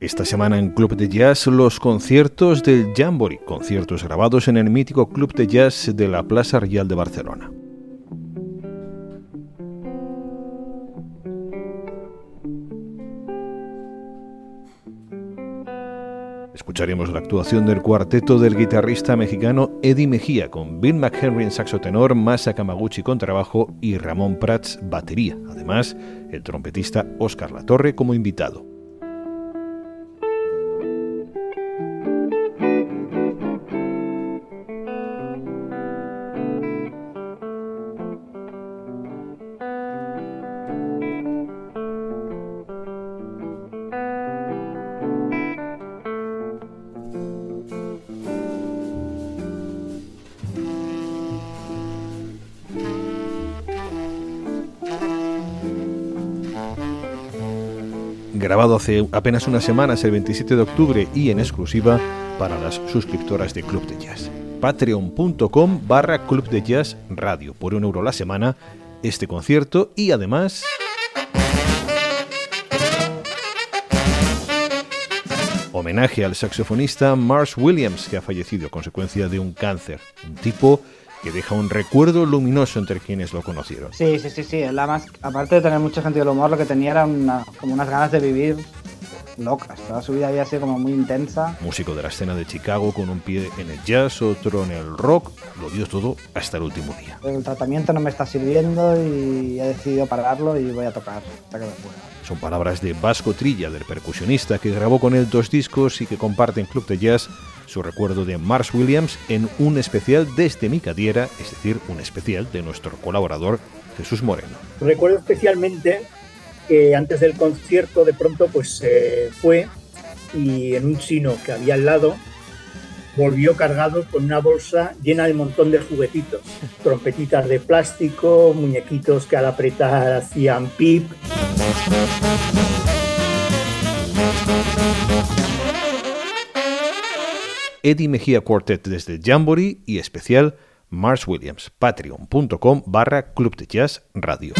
Esta semana en Club de Jazz los conciertos del Jamboree, conciertos grabados en el mítico Club de Jazz de la Plaza Real de Barcelona. Escucharemos la actuación del cuarteto del guitarrista mexicano Eddie Mejía con Bill McHenry en saxo tenor, Masa Kamaguchi con trabajo y Ramón Prats batería. Además, el trompetista Oscar Latorre como invitado. Grabado hace apenas unas semanas, el 27 de octubre, y en exclusiva para las suscriptoras de Club de Jazz. Patreon.com barra Club de Jazz Radio. Por un euro la semana, este concierto y además... Homenaje al saxofonista Mars Williams, que ha fallecido a consecuencia de un cáncer. Un tipo que deja un recuerdo luminoso entre quienes lo conocieron. Sí, sí, sí, sí. La más, aparte de tener mucha gente del humor, lo que tenía era como unas ganas de vivir locas. Toda su vida había sido como muy intensa. Músico de la escena de Chicago con un pie en el jazz, otro en el rock, lo dio todo hasta el último día. El tratamiento no me está sirviendo y he decidido pararlo y voy a tocar hasta que me pueda. Son palabras de Vasco Trilla, del percusionista que grabó con él dos discos y que comparte en Club de Jazz su recuerdo de Mars Williams en un especial desde Micadiera, es decir, un especial de nuestro colaborador Jesús Moreno. Recuerdo especialmente que antes del concierto de pronto pues fue y en un chino que había al lado volvió cargado con una bolsa llena de un montón de juguetitos, trompetitas de plástico, muñequitos que al apretar hacían pip. Eddie Mejía Quartet desde Jamboree y especial Mars Williams, patreon.com barra Club de Jazz Radio.